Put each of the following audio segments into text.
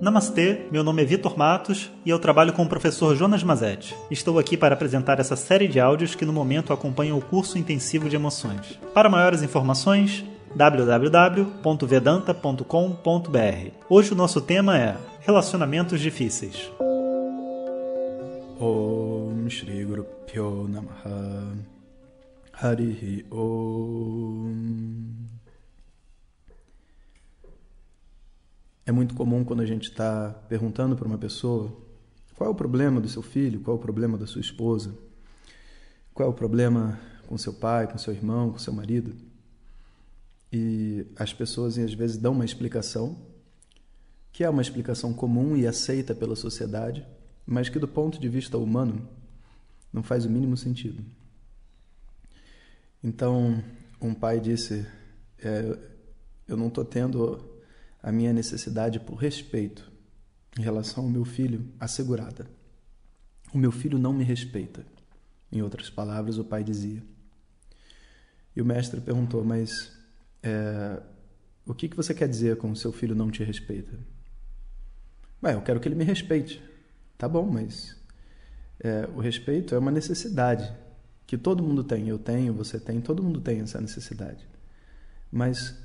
Namastê, meu nome é Vitor Matos e eu trabalho com o professor Jonas Mazetti. Estou aqui para apresentar essa série de áudios que no momento acompanham o curso intensivo de emoções. Para maiores informações, www.vedanta.com.br. Hoje o nosso tema é relacionamentos difíceis. Om Shri Guru Pyo Namaha Om É muito comum quando a gente está perguntando para uma pessoa qual é o problema do seu filho, qual é o problema da sua esposa, qual é o problema com seu pai, com seu irmão, com seu marido. E as pessoas às vezes dão uma explicação, que é uma explicação comum e aceita pela sociedade, mas que do ponto de vista humano não faz o mínimo sentido. Então, um pai disse: é, Eu não estou tendo a minha necessidade por respeito em relação ao meu filho assegurada. O meu filho não me respeita. Em outras palavras, o pai dizia. E o mestre perguntou: Mas é, o que, que você quer dizer com o seu filho não te respeita? Bem, eu quero que ele me respeite. Tá bom, mas é, o respeito é uma necessidade que todo mundo tem. Eu tenho, você tem, todo mundo tem essa necessidade. Mas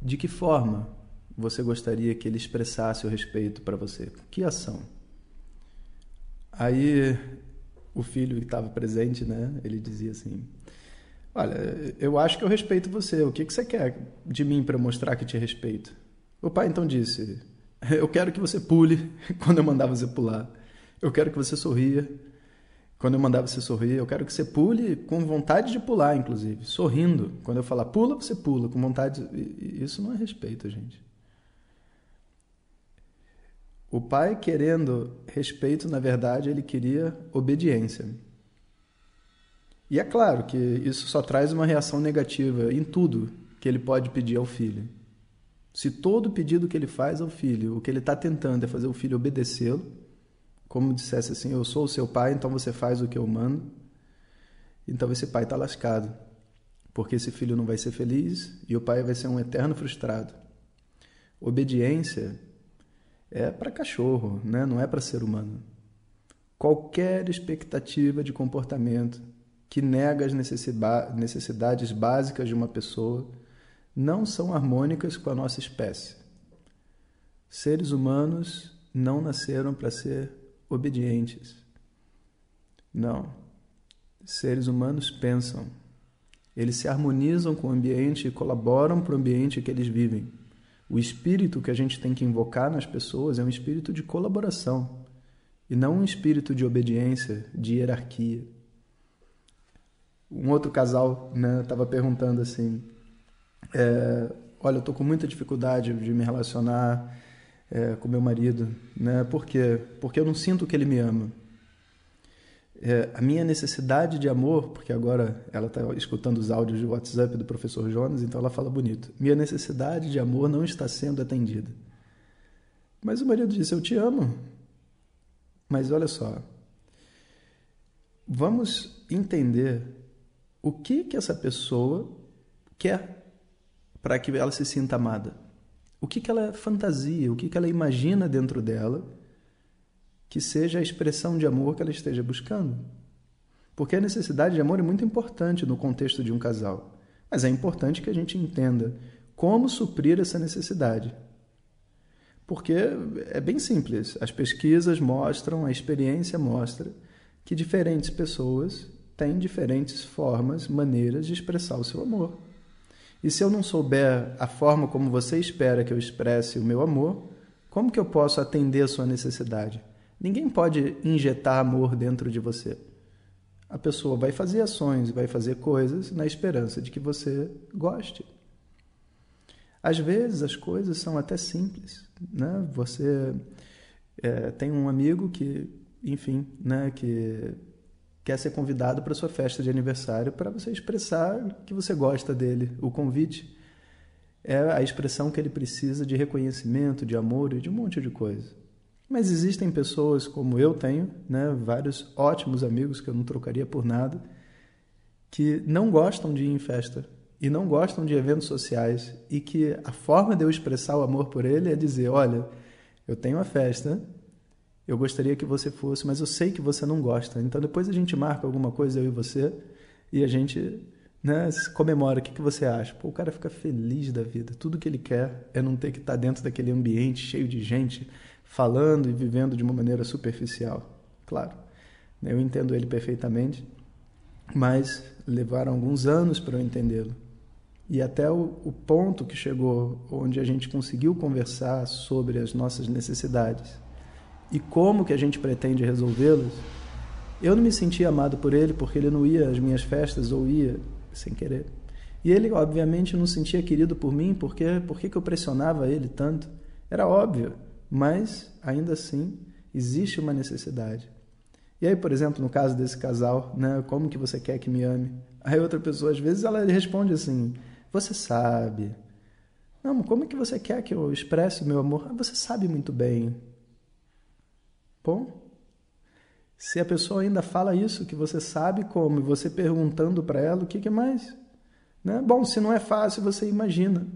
de que forma você gostaria que ele expressasse o respeito para você? Que ação? Aí o filho que estava presente, né? Ele dizia assim: Olha, eu acho que eu respeito você. O que, que você quer de mim para mostrar que te respeito? O pai então disse: Eu quero que você pule quando eu mandar você pular. Eu quero que você sorria quando eu mandar você sorrir. Eu quero que você pule com vontade de pular, inclusive, sorrindo. Quando eu falar pula, você pula com vontade. Isso não é respeito, gente. O pai, querendo respeito, na verdade, ele queria obediência. E é claro que isso só traz uma reação negativa em tudo que ele pode pedir ao filho. Se todo pedido que ele faz ao filho, o que ele está tentando é fazer o filho obedecê-lo, como dissesse assim: Eu sou o seu pai, então você faz o que eu mando, então esse pai está lascado, porque esse filho não vai ser feliz e o pai vai ser um eterno frustrado. Obediência é para cachorro, né? não é para ser humano. Qualquer expectativa de comportamento que nega as necessidades básicas de uma pessoa não são harmônicas com a nossa espécie. Seres humanos não nasceram para ser obedientes. Não. Seres humanos pensam. Eles se harmonizam com o ambiente e colaboram para o ambiente que eles vivem. O espírito que a gente tem que invocar nas pessoas é um espírito de colaboração e não um espírito de obediência, de hierarquia. Um outro casal estava né, perguntando assim: é, Olha, eu estou com muita dificuldade de me relacionar é, com meu marido, né? Por quê? Porque eu não sinto que ele me ama. É, a minha necessidade de amor, porque agora ela está escutando os áudios de WhatsApp do professor Jonas, então ela fala bonito. Minha necessidade de amor não está sendo atendida. Mas o marido disse: Eu te amo. Mas olha só, vamos entender o que que essa pessoa quer para que ela se sinta amada. O que que ela fantasia, o que que ela imagina dentro dela que seja a expressão de amor que ela esteja buscando. Porque a necessidade de amor é muito importante no contexto de um casal. Mas é importante que a gente entenda como suprir essa necessidade. Porque é bem simples. As pesquisas mostram, a experiência mostra que diferentes pessoas têm diferentes formas, maneiras de expressar o seu amor. E se eu não souber a forma como você espera que eu expresse o meu amor, como que eu posso atender a sua necessidade? Ninguém pode injetar amor dentro de você. A pessoa vai fazer ações, vai fazer coisas na esperança de que você goste. Às vezes as coisas são até simples, né? Você é, tem um amigo que, enfim, né, que quer ser convidado para sua festa de aniversário para você expressar que você gosta dele. O convite é a expressão que ele precisa de reconhecimento, de amor e de um monte de coisa. Mas existem pessoas como eu tenho, né, vários ótimos amigos que eu não trocaria por nada, que não gostam de ir em festa e não gostam de eventos sociais e que a forma de eu expressar o amor por ele é dizer, olha, Eu tenho uma festa, eu gostaria que você fosse, mas eu sei que você não gosta. Então depois a gente marca alguma coisa, eu e você, e a gente né, comemora. O que, que você acha? Pô, o cara fica feliz da vida. Tudo que ele quer é não ter que estar dentro daquele ambiente cheio de gente falando e vivendo de uma maneira superficial. Claro, eu entendo ele perfeitamente, mas levaram alguns anos para eu entendê-lo. E até o, o ponto que chegou, onde a gente conseguiu conversar sobre as nossas necessidades e como que a gente pretende resolvê-las, eu não me sentia amado por ele porque ele não ia às minhas festas ou ia sem querer. E ele, obviamente, não sentia querido por mim porque por que eu pressionava ele tanto? Era óbvio, mas ainda assim existe uma necessidade. E aí, por exemplo, no caso desse casal, né, como que você quer que me ame? Aí outra pessoa, às vezes, ela responde assim: Você sabe. Não, como é que você quer que eu expresse o meu amor? Ah, você sabe muito bem. Bom, se a pessoa ainda fala isso, que você sabe como, e você perguntando para ela, o que, que mais? Né? Bom, se não é fácil, você imagina.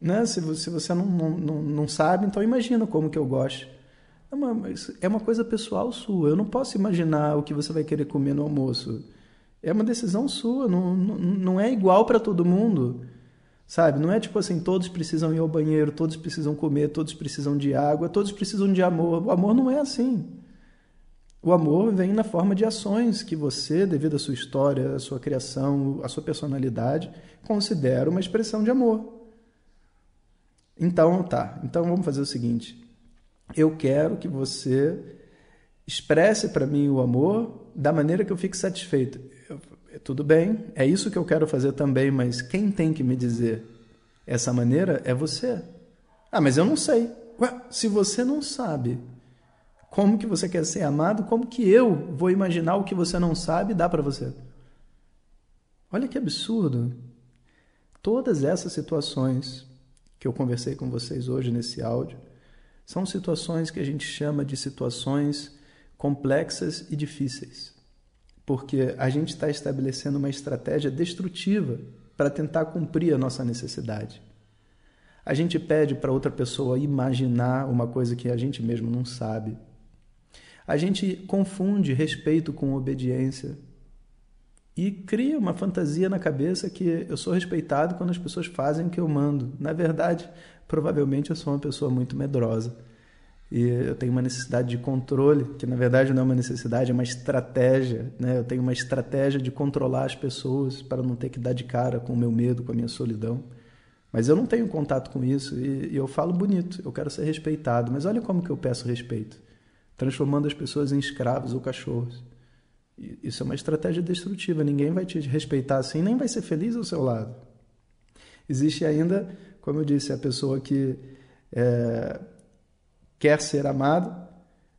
Né? Se, se você não, não, não sabe, então imagina como que eu gosto. É uma, é uma coisa pessoal sua. Eu não posso imaginar o que você vai querer comer no almoço. É uma decisão sua, não, não, não é igual para todo mundo. Sabe? Não é tipo assim, todos precisam ir ao banheiro, todos precisam comer, todos precisam de água, todos precisam de amor. O amor não é assim. O amor vem na forma de ações que você, devido à sua história, à sua criação, à sua personalidade, considera uma expressão de amor. Então, tá. Então vamos fazer o seguinte. Eu quero que você expresse para mim o amor da maneira que eu fique satisfeito. Eu, tudo bem, é isso que eu quero fazer também, mas quem tem que me dizer essa maneira é você. Ah, mas eu não sei. Ué, se você não sabe como que você quer ser amado, como que eu vou imaginar o que você não sabe e dar para você? Olha que absurdo. Todas essas situações que eu conversei com vocês hoje nesse áudio são situações que a gente chama de situações complexas e difíceis, porque a gente está estabelecendo uma estratégia destrutiva para tentar cumprir a nossa necessidade. A gente pede para outra pessoa imaginar uma coisa que a gente mesmo não sabe. A gente confunde respeito com obediência e cria uma fantasia na cabeça que eu sou respeitado quando as pessoas fazem o que eu mando. Na verdade, provavelmente eu sou uma pessoa muito medrosa. E eu tenho uma necessidade de controle, que na verdade não é uma necessidade, é uma estratégia. Né? Eu tenho uma estratégia de controlar as pessoas para não ter que dar de cara com o meu medo, com a minha solidão. Mas eu não tenho contato com isso e, e eu falo bonito, eu quero ser respeitado. Mas olha como que eu peço respeito transformando as pessoas em escravos ou cachorros. Isso é uma estratégia destrutiva. Ninguém vai te respeitar assim, nem vai ser feliz ao seu lado. Existe ainda, como eu disse, a pessoa que é, quer ser amado,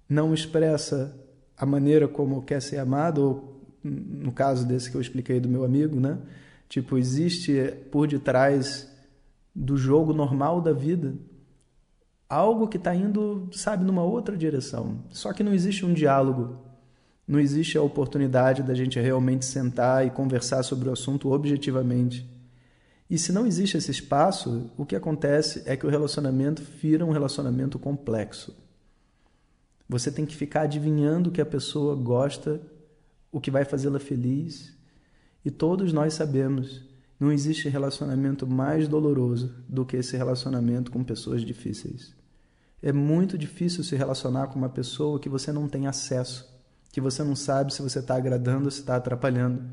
não expressa a maneira como quer ser amado, ou no caso desse que eu expliquei do meu amigo, né? Tipo, existe por detrás do jogo normal da vida algo que está indo, sabe, numa outra direção. Só que não existe um diálogo, não existe a oportunidade da gente realmente sentar e conversar sobre o assunto objetivamente. E se não existe esse espaço, o que acontece é que o relacionamento vira um relacionamento complexo. Você tem que ficar adivinhando o que a pessoa gosta, o que vai fazê-la feliz. E todos nós sabemos, não existe relacionamento mais doloroso do que esse relacionamento com pessoas difíceis. É muito difícil se relacionar com uma pessoa que você não tem acesso, que você não sabe se você está agradando ou se está atrapalhando.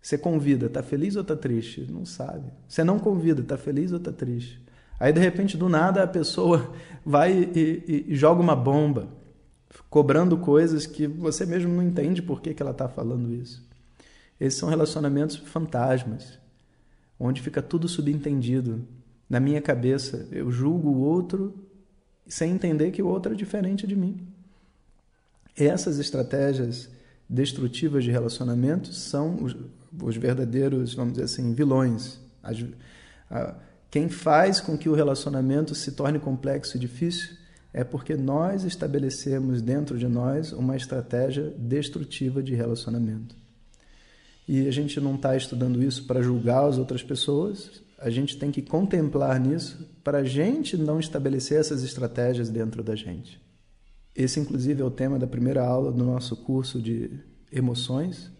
Você convida, está feliz ou está triste? Não sabe. Você não convida, está feliz ou está triste? Aí, de repente, do nada, a pessoa vai e, e, e, joga uma bomba, cobrando coisas que você mesmo não entende por que, que ela está falando isso. Esses são relacionamentos fantasmas, onde fica tudo subentendido. Na minha cabeça, eu julgo o outro sem entender que o outro é diferente de mim. Essas estratégias destrutivas de relacionamento são os, os verdadeiros, vamos dizer assim, vilões. As, a, quem faz com que o relacionamento se torne complexo e difícil é porque nós estabelecemos dentro de nós uma estratégia destrutiva de relacionamento. E a gente não está estudando isso para julgar as outras pessoas, a gente tem que contemplar nisso para a gente não estabelecer essas estratégias dentro da gente. Esse, inclusive, é o tema da primeira aula do nosso curso de emoções.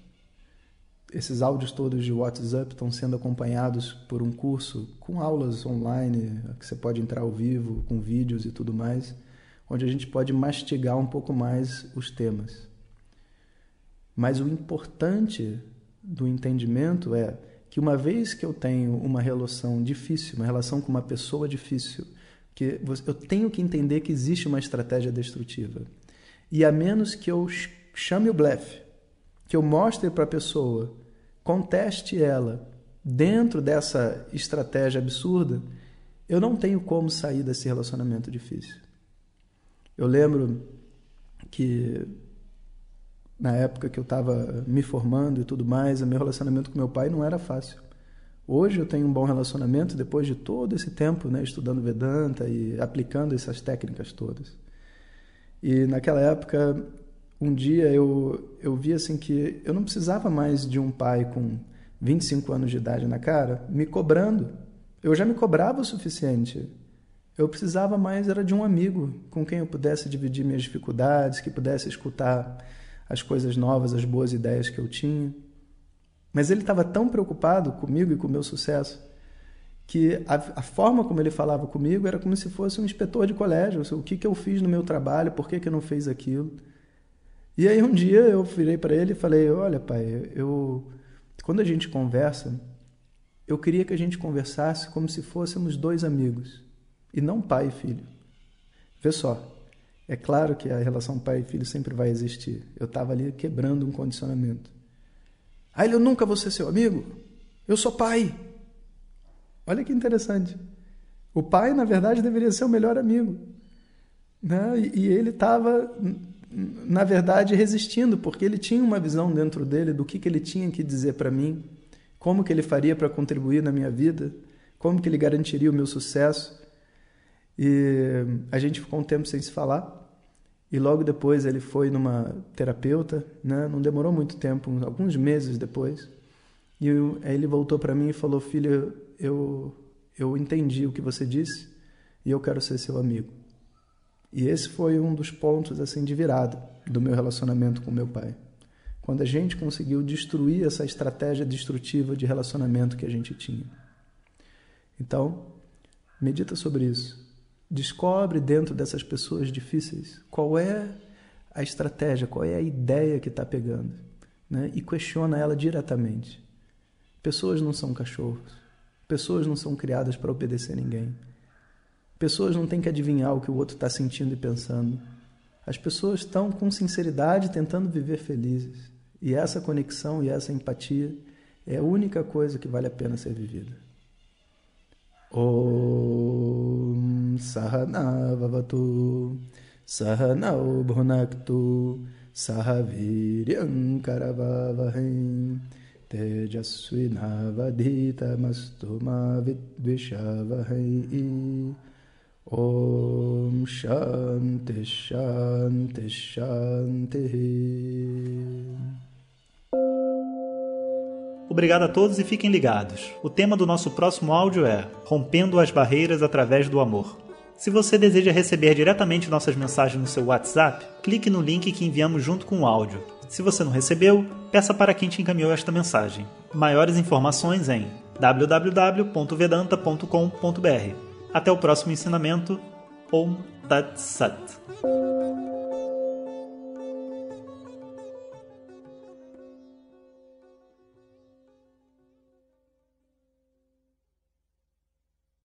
Esses áudios todos de WhatsApp estão sendo acompanhados por um curso com aulas online, que você pode entrar ao vivo, com vídeos e tudo mais, onde a gente pode mastigar um pouco mais os temas. Mas o importante do entendimento é que uma vez que eu tenho uma relação difícil, uma relação com uma pessoa difícil, que eu tenho que entender que existe uma estratégia destrutiva. E a menos que eu chame o blefe, que eu mostre para a pessoa, conteste ela dentro dessa estratégia absurda, eu não tenho como sair desse relacionamento difícil. Eu lembro que na época que eu estava me formando e tudo mais, o meu relacionamento com meu pai não era fácil. Hoje eu tenho um bom relacionamento depois de todo esse tempo, né, estudando Vedanta e aplicando essas técnicas todas. E naquela época, um dia eu eu vi assim que eu não precisava mais de um pai com 25 anos de idade na cara me cobrando. Eu já me cobrava o suficiente. Eu precisava mais era de um amigo com quem eu pudesse dividir minhas dificuldades, que pudesse escutar as coisas novas, as boas ideias que eu tinha. Mas ele estava tão preocupado comigo e com o meu sucesso que a, a, forma como ele falava comigo era como se fosse um inspetor de colégio. O que, que eu fiz no meu trabalho, por que, que eu não fiz aquilo. E aí um dia eu virei para ele e falei: Olha, pai, eu quando a gente conversa, eu queria que a gente conversasse como se fôssemos dois amigos e não pai e filho. Vê só, é claro que a relação pai e filho sempre vai existir. Eu estava ali quebrando um condicionamento. Aí ele, eu nunca vou ser seu amigo. Eu sou pai. Olha que interessante. O pai, na verdade, deveria ser o melhor amigo. Né? E, e ele estava, na verdade, resistindo, porque ele tinha uma visão dentro dele do que, que ele tinha que dizer para mim, como que ele faria para contribuir na minha vida, como que ele garantiria o meu sucesso. E a gente ficou um tempo sem se falar. E logo depois ele foi numa terapeuta, né? não demorou muito tempo, alguns meses depois. E eu, aí ele voltou para mim e falou: Filho, eu, eu entendi o que você disse e eu quero ser seu amigo. E esse foi um dos pontos assim de virada do meu relacionamento com meu pai. Quando a gente conseguiu destruir essa estratégia destrutiva de relacionamento que a gente tinha. Então, medita sobre isso. Descobre dentro dessas pessoas difíceis qual é a estratégia, qual é a ideia que está pegando. Né? E questiona ela diretamente. Pessoas não são cachorros. Pessoas não são criadas para obedecer ninguém. Pessoas não têm que adivinhar o que o outro está sentindo e pensando. As pessoas estão com sinceridade tentando viver felizes. E essa conexão e essa empatia é a única coisa que vale a pena ser vivida. ॐ सहनावतु सहनौ भुनक्तु सह वीर्यङ्करवावहै तेजस्विनावधीतमस्तु मा विद्विषावहै ॐ शान्तिः शान्तिः शान्तिः Obrigado a todos e fiquem ligados. O tema do nosso próximo áudio é Rompendo as Barreiras através do Amor. Se você deseja receber diretamente nossas mensagens no seu WhatsApp, clique no link que enviamos junto com o áudio. Se você não recebeu, peça para quem te encaminhou esta mensagem. Maiores informações em www.vedanta.com.br. Até o próximo ensinamento. Om Tat Sat.